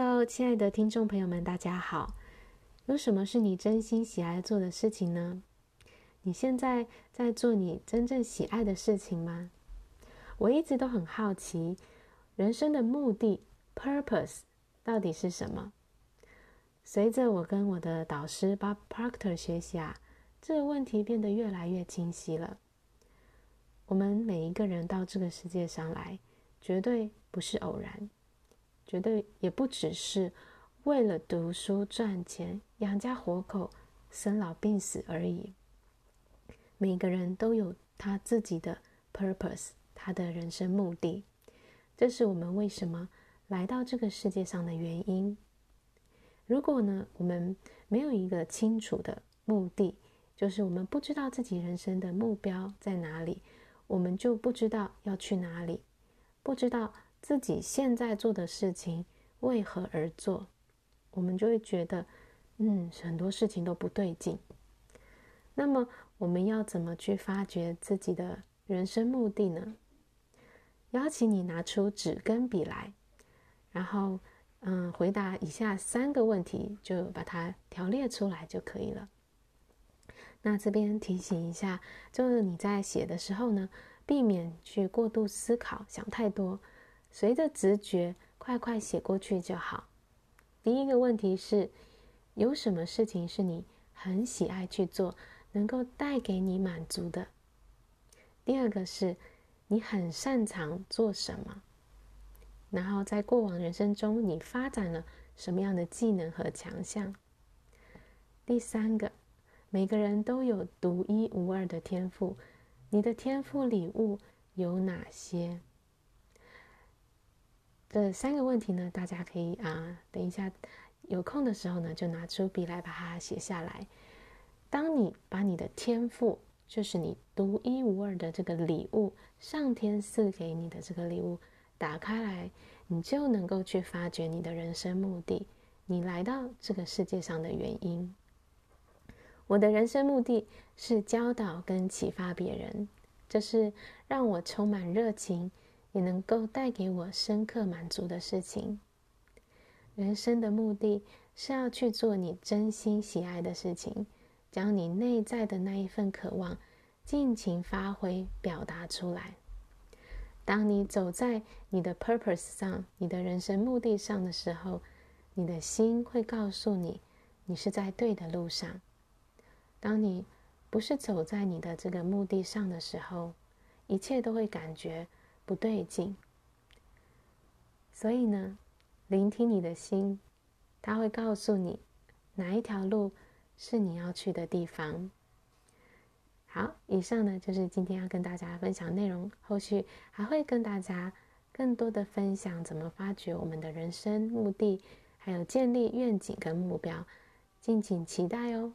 Hello，亲爱的听众朋友们，大家好。有什么是你真心喜爱做的事情呢？你现在在做你真正喜爱的事情吗？我一直都很好奇，人生的目的 （purpose） 到底是什么？随着我跟我的导师 Bob Proctor 学习啊，这个问题变得越来越清晰了。我们每一个人到这个世界上来，绝对不是偶然。绝对也不只是为了读书赚钱、养家活口、生老病死而已。每个人都有他自己的 purpose，他的人生目的。这是我们为什么来到这个世界上的原因。如果呢，我们没有一个清楚的目的，就是我们不知道自己人生的目标在哪里，我们就不知道要去哪里，不知道。自己现在做的事情为何而做，我们就会觉得，嗯，很多事情都不对劲。那么，我们要怎么去发掘自己的人生目的呢？邀请你拿出纸跟笔来，然后，嗯，回答以下三个问题，就把它条列出来就可以了。那这边提醒一下，就是你在写的时候呢，避免去过度思考，想太多。随着直觉，快快写过去就好。第一个问题是：有什么事情是你很喜爱去做，能够带给你满足的？第二个是：你很擅长做什么？然后在过往人生中，你发展了什么样的技能和强项？第三个，每个人都有独一无二的天赋，你的天赋礼物有哪些？这三个问题呢，大家可以啊、等一下有空的时候呢，就拿出笔来把它写下来。当你把你的天赋，就是你独一无二的这个礼物，上天赐给你的这个礼物打开来，你就能够去发掘你的人生目的，你来到这个世界上的原因。我的人生目的是教导跟启发别人，这是让我充满热情。也能够带给我深刻满足的事情。人生的目的是要去做你真心喜爱的事情，将你内在的那一份渴望尽情发挥、表达出来。当你走在你的 purpose 上、你的人生目的上的时候，你的心会告诉你，你是在对的路上。当你不是走在你的这个目的上的时候，一切都会感觉。不对劲，所以呢，聆听你的心，他会告诉你哪一条路是你要去的地方。好，以上呢就是今天要跟大家分享内容，后续还会跟大家更多的分享怎么发掘我们的人生目的，还有建立愿景跟目标，敬请期待哦。